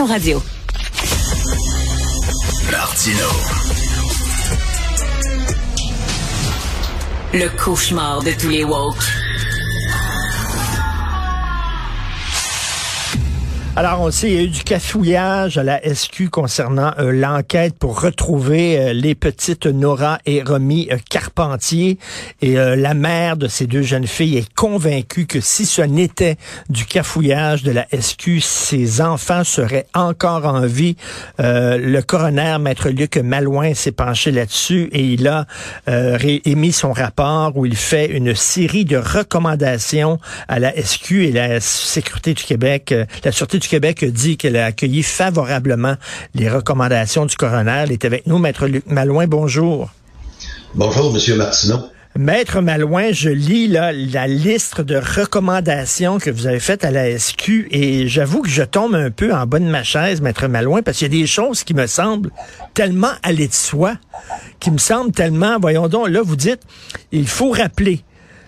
Cube Radio. Martino. Le cauchemar de tous les woke. Alors, on sait, il y a eu du cafouillage à la SQ concernant euh, l'enquête pour retrouver euh, les petites Nora et Romy euh, Carpentier. Et la mère de ces deux jeunes filles est convaincue que si ce n'était du cafouillage de la SQ, ses enfants seraient encore en vie. le coroner, maître Luc Malouin, s'est penché là-dessus et il a émis son rapport où il fait une série de recommandations à la SQ et la Sécurité du Québec, la Sûreté du Québec dit qu'elle a accueilli favorablement les recommandations du coroner. Elle est avec nous, Maître Luc Malouin. Bonjour. Bonjour, Monsieur Martineau. Maître Malouin, je lis là, la liste de recommandations que vous avez faites à la SQ et j'avoue que je tombe un peu en bas de ma chaise, Maître Malouin, parce qu'il y a des choses qui me semblent tellement aller de soi, qui me semblent tellement, voyons donc, là, vous dites, il faut rappeler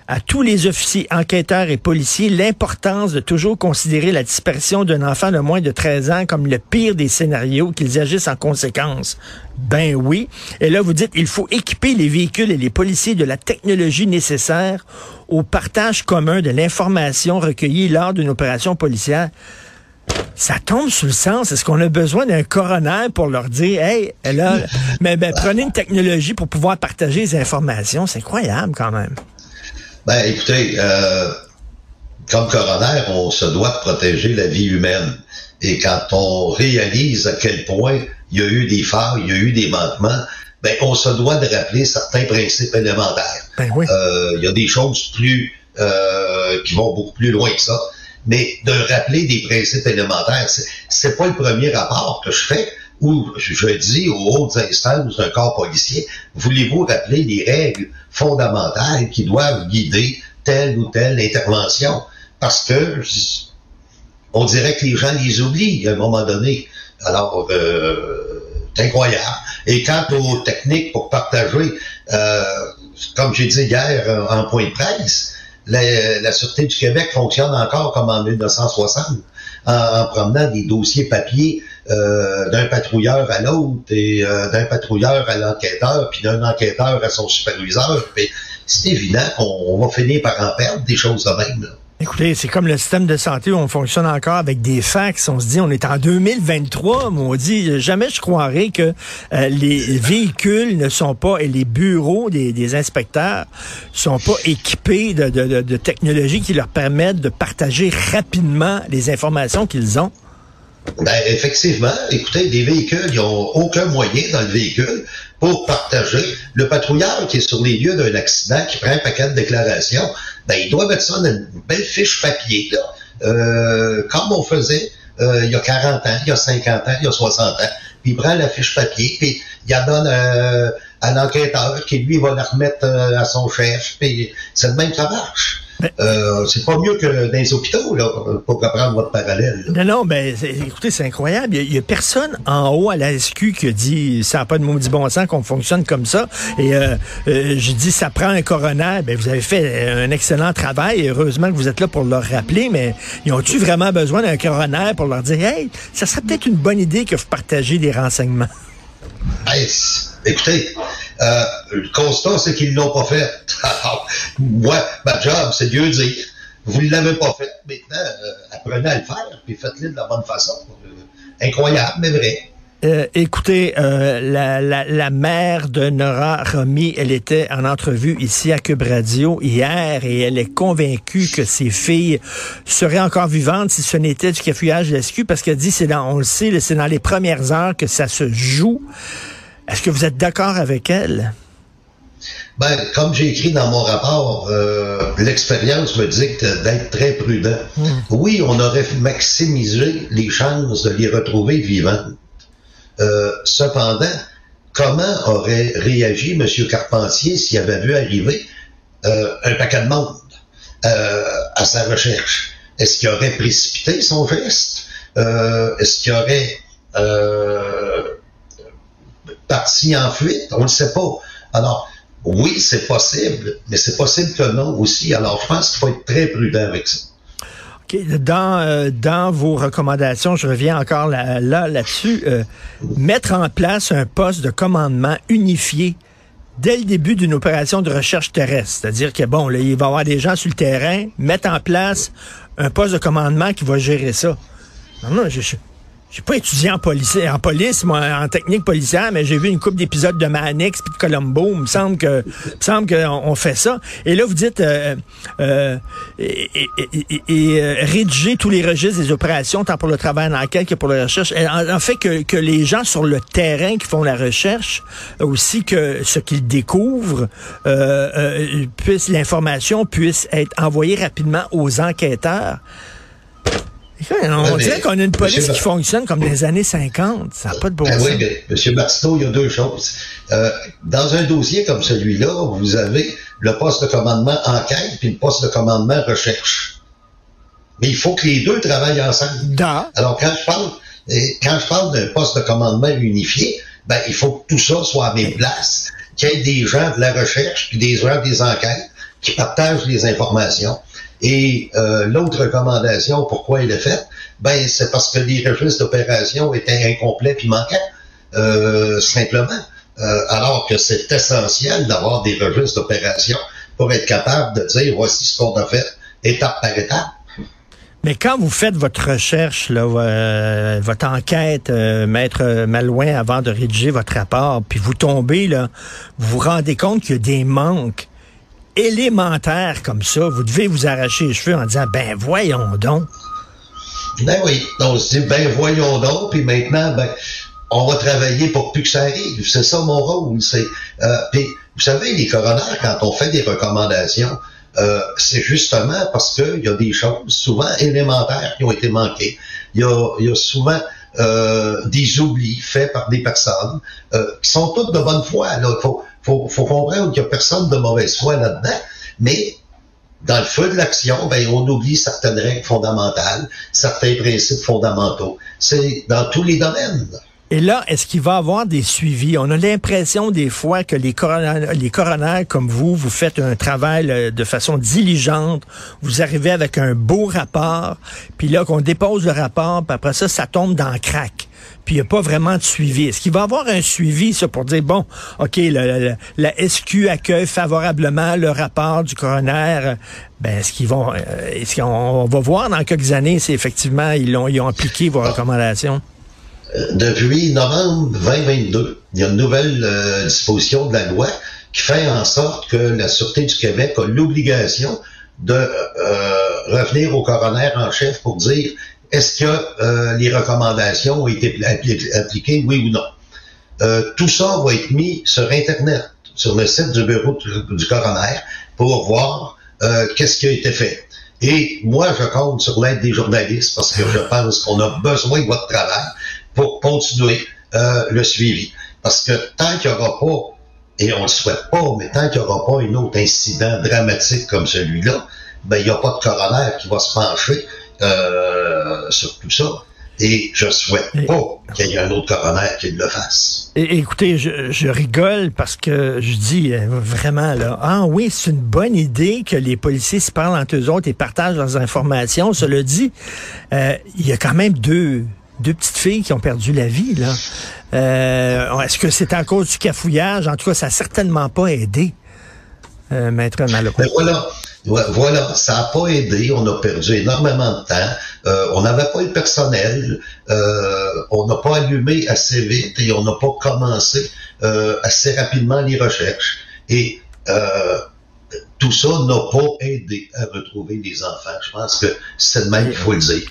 à tous les officiers, enquêteurs et policiers l'importance de toujours considérer la disparition d'un enfant de moins de 13 ans comme le pire des scénarios, qu'ils agissent en conséquence. Ben oui. Et là, vous dites, il faut équiper les véhicules et les policiers de la technologie nécessaire au partage commun de l'information recueillie lors d'une opération policière. Ça tombe sous le sens. Est-ce qu'on a besoin d'un coroner pour leur dire, hey, là, mais ben, prenez une technologie pour pouvoir partager les informations? C'est incroyable quand même. Ben, écoutez, euh, comme coroner, on se doit de protéger la vie humaine. Et quand on réalise à quel point il y a eu des failles, il y a eu des manquements, ben, on se doit de rappeler certains principes élémentaires. Ben oui. euh, il y a des choses plus euh, qui vont beaucoup plus loin que ça. Mais de rappeler des principes élémentaires, c'est pas le premier rapport que je fais où je dis aux hautes instances d'un corps policier, voulez-vous rappeler les règles fondamentales qui doivent guider telle ou telle intervention? Parce que on dirait que les gens les oublient à un moment donné. Alors, euh, c'est incroyable. Et quant aux techniques pour partager, euh, comme j'ai dit hier en point de presse, la, la, Sûreté du Québec fonctionne encore comme en 1960, en, en promenant des dossiers papier euh, d'un patrouilleur à l'autre et euh, d'un patrouilleur à l'enquêteur, puis d'un enquêteur à son superviseur. c'est évident qu'on va finir par en perdre des choses de même. Écoutez, c'est comme le système de santé où on fonctionne encore avec des fax. On se dit, on est en 2023, mais on dit, jamais je croirais que euh, les véhicules ne sont pas, et les bureaux des, des inspecteurs sont pas équipés de, technologies qui leur permettent de partager rapidement les informations qu'ils ont. Ben, effectivement, écoutez, des véhicules, ils n'ont aucun moyen dans le véhicule pour partager. Le patrouilleur qui est sur les lieux d'un accident, qui prend un paquet de déclarations, ben, il doit mettre ça dans une belle fiche papier, là, euh, comme on faisait euh, il y a 40 ans, il y a 50 ans, il y a 60 ans. Puis il prend la fiche papier, puis il la donne euh, à l'enquêteur, qui lui va la remettre à son chef, puis c'est le même que ça marche. Euh, c'est pas mieux que dans les hôpitaux, là, pour reprendre votre parallèle. Non, non, ben, écoutez, c'est incroyable. Il y, a, personne en haut à la SQ qui a dit ça n'a pas de maudit bon sens qu'on fonctionne comme ça. Et euh, euh, je dis ça prend un coroner. Ben, vous avez fait un excellent travail. Et heureusement que vous êtes là pour leur rappeler, mais ils ont-tu vraiment besoin d'un coroner pour leur dire Hey, ça serait peut-être une bonne idée que vous partagez des renseignements? Hey, écoutez, euh, le constat, c'est qu'ils ne l'ont pas fait. Alors, moi, ma job, c'est Dieu dire. Vous ne l'avez pas fait. Maintenant, euh, apprenez à le faire, puis faites-le de la bonne façon. Euh, incroyable, mais vrai. écoutez, la, mère de Nora Romy, elle était en entrevue ici à Cube Radio hier et elle est convaincue que ses filles seraient encore vivantes si ce n'était du cafouillage de SQ parce qu'elle dit, c'est dans, on le sait, c'est dans les premières heures que ça se joue. Est-ce que vous êtes d'accord avec elle? Ben, comme j'ai écrit dans mon rapport, euh, l'expérience me dicte d'être très prudent. Hmm. Oui, on aurait maximisé les chances de les retrouver vivantes. Euh, cependant, comment aurait réagi M. Carpentier s'il avait vu arriver euh, un paquet de monde à sa recherche? Est-ce qu'il aurait précipité son geste? Est-ce qu'il aurait parti en fuite? On ne sait pas. Alors, oui, c'est possible, mais c'est possible que non aussi. Alors, je pense qu'il faut être très prudent avec ça. Dans, euh, dans vos recommandations, je reviens encore là, là, là-dessus, euh, mettre en place un poste de commandement unifié dès le début d'une opération de recherche terrestre. C'est-à-dire que, bon, là, il va y avoir des gens sur le terrain, mettre en place un poste de commandement qui va gérer ça. Non, non, je, je, j'ai pas étudié en police, en police, moi, en technique policière, mais j'ai vu une couple d'épisodes de Manix puis de Colombo. Il me semble que, il me semble qu'on on fait ça. Et là, vous dites euh, euh, et, et, et, euh, rédiger tous les registres des opérations, tant pour le travail en enquête que pour la recherche. En, en, fait, que, que les gens sur le terrain qui font la recherche, aussi que ce qu'ils découvrent, euh, euh puisse l'information puisse être envoyée rapidement aux enquêteurs. On dirait qu'on a une police qui fonctionne comme des années 50. Ça n'a pas de bon ben sens. Oui, mais M. Barstow, il y a deux choses. Euh, dans un dossier comme celui-là, vous avez le poste de commandement enquête puis le poste de commandement recherche. Mais il faut que les deux travaillent ensemble. Da. Alors, quand je parle, quand je parle d'un poste de commandement unifié, ben, il faut que tout ça soit à mes places, qu'il y ait des gens de la recherche puis des gens des enquêtes qui partagent les informations. Et euh, l'autre recommandation, pourquoi elle est faite, ben c'est parce que les registres d'opération étaient incomplets puis manquants, euh, simplement. Euh, alors que c'est essentiel d'avoir des registres d'opération pour être capable de dire voici ce qu'on a fait étape par étape. Mais quand vous faites votre recherche, là, euh, votre enquête, euh, maître Malouin, avant de rédiger votre rapport, puis vous tombez là, vous vous rendez compte qu'il y a des manques élémentaire comme ça, vous devez vous arracher les cheveux en disant, ben voyons donc. Ben oui, donc se dit, ben voyons donc, puis maintenant, ben, on va travailler pour plus que ça arrive. C'est ça mon rôle. C'est, euh, puis, vous savez, les coronaires, quand on fait des recommandations, euh, c'est justement parce qu'il y a des choses souvent élémentaires qui ont été manquées. Il y a, y a souvent euh, des oublis faits par des personnes euh, qui sont toutes de bonne foi. Là. Faut, faut comprendre qu'il n'y a personne de mauvaise foi là-dedans, mais dans le feu de l'action, ben, on oublie certaines règles fondamentales, certains principes fondamentaux. C'est dans tous les domaines. Et là, est-ce qu'il va avoir des suivis? On a l'impression des fois que les coronaires, les coronaires comme vous, vous faites un travail euh, de façon diligente, vous arrivez avec un beau rapport, puis là qu'on dépose le rapport, puis après ça, ça tombe dans le crack puis il n'y a pas vraiment de suivi. Est-ce qu'il va avoir un suivi, ça, pour dire, bon, OK, la, SQ accueille favorablement le rapport du coroner, ben, est-ce qu'ils vont, euh, est-ce qu'on va voir dans quelques années si effectivement ils ont, ils ont appliqué vos recommandations? Depuis novembre 2022, il y a une nouvelle euh, disposition de la loi qui fait en sorte que la Sûreté du Québec a l'obligation de euh, revenir au coroner en chef pour dire est-ce que euh, les recommandations ont été appliquées, oui ou non. tout ça va être mis sur Internet, sur le site du bureau du, coroner, pour voir qu'est-ce qui a été fait. Et moi, je compte sur l'aide des journalistes parce que je pense qu'on a besoin de votre travail pour continuer euh, le suivi. Parce que tant qu'il n'y aura pas, et on le souhaite pas, mais tant qu'il n'y aura pas un autre incident dramatique comme celui-là, ben il n'y a pas de coroner qui va se pencher euh, sur tout ça. Et je souhaite pas qu'il y ait un autre coroner qui le fasse. écoutez, je, je, rigole parce que je dis euh, vraiment là, ah oui, c'est une bonne idée que les policiers se parlent entre eux autres et partagent leurs informations. Cela dit, euh, il y a quand même deux deux petites filles qui ont perdu la vie. là. Euh, Est-ce que c'est à cause du cafouillage? En tout cas, ça n'a certainement pas aidé, euh, Maître. Ben voilà. Voilà, ça n'a pas aidé. On a perdu énormément de temps. Euh, on n'avait pas le personnel. On n'a pas allumé assez vite et on n'a pas commencé assez rapidement les recherches. Et tout ça n'a pas aidé à retrouver les enfants. Je pense que c'est de même qu'il faut le dire.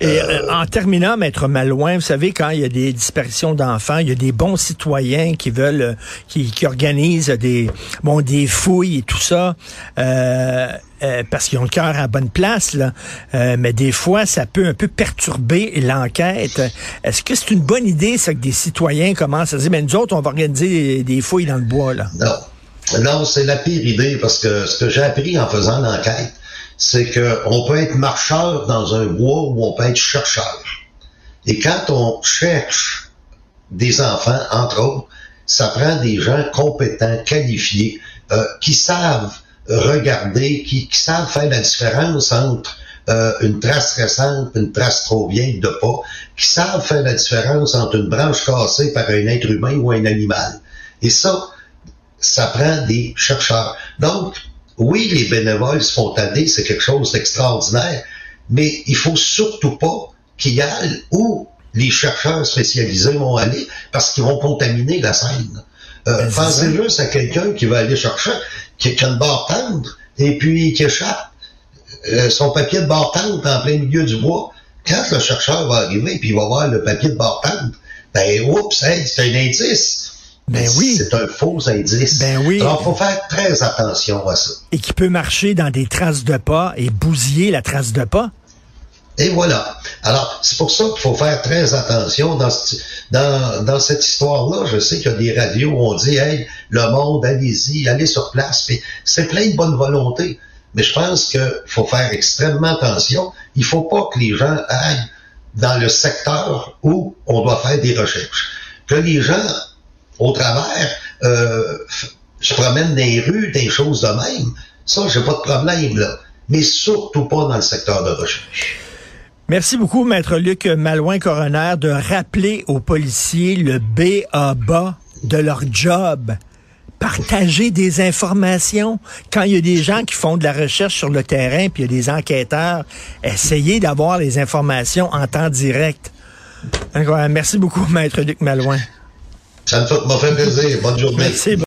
Et euh, euh, en terminant, Maître Malouin, vous savez, quand il y a des disparitions d'enfants, il y a des bons citoyens qui veulent, euh, qui, qui organisent des, bon, des fouilles et tout ça. Euh, parce qu'ils ont le cœur à bonne place, là. mais des fois, ça peut un peu perturber l'enquête. Est-ce que c'est une bonne idée, ça, que des citoyens commencent à dire, mais nous autres, on va organiser des fouilles dans le bois, là? Non. Non, c'est la pire idée parce que ce que j'ai appris en faisant l'enquête, c'est qu'on peut être marcheur dans un bois ou on peut être chercheur. Et quand on cherche des enfants, entre autres, ça prend des gens compétents, qualifiés, euh, qui savent regarder, qui, savent faire la différence entre euh, une trace récente, une trace trop vieille de pas, qui savent faire la différence entre une branche cassée par un être humain ou un animal. Et ça, ça prend des chercheurs. Donc, oui, les bénévoles spontanés, c'est quelque chose d'extraordinaire, mais il faut surtout pas qu'ils y aillent où les chercheurs spécialisés vont aller parce qu'ils vont contaminer la scène. Euh, Ben, c'est pensez juste à quelqu'un qui va aller chercher, qui, qui a une barre tendre et puis qui échappe euh, son papier de barre tendre en plein milieu du bois. Quand le chercheur va arriver puis il va voir le papier de barre tendre, ben oups, hey, c'est un indice. Ben oui. C'est un faux indice. Ben oui. Alors, faut faire très attention à ça. Et qui peut marcher dans des traces de pas et bousiller la trace de pas. Et voilà. Alors, c'est pour ça qu'il faut faire très attention dans, ce- dans, dans cette histoire-là. Je sais qu'il y a des radios où on dit, hey, le monde, allez-y, allez sur place. Puis c'est plein de bonne volonté. Mais je pense qu'il faut faire extrêmement attention. Il faut pas que les gens aillent dans le secteur où on doit faire des recherches. Que les gens, au travers, euh, se promènent dans les rues, des choses de même. Ça, j'ai pas de problème, là. Mais surtout pas dans le secteur de recherche. Merci beaucoup, Maître Luc Malouin-Coroner, de rappeler aux policiers le B.A.B.A. de leur job. Partager des informations. Quand il y a des gens qui font de la recherche sur le terrain, puis il y a des enquêteurs, essayez d'avoir les informations en temps direct. Merci beaucoup, Maître Luc Malouin. Ça me fait, plaisir. Bonne journée. Merci.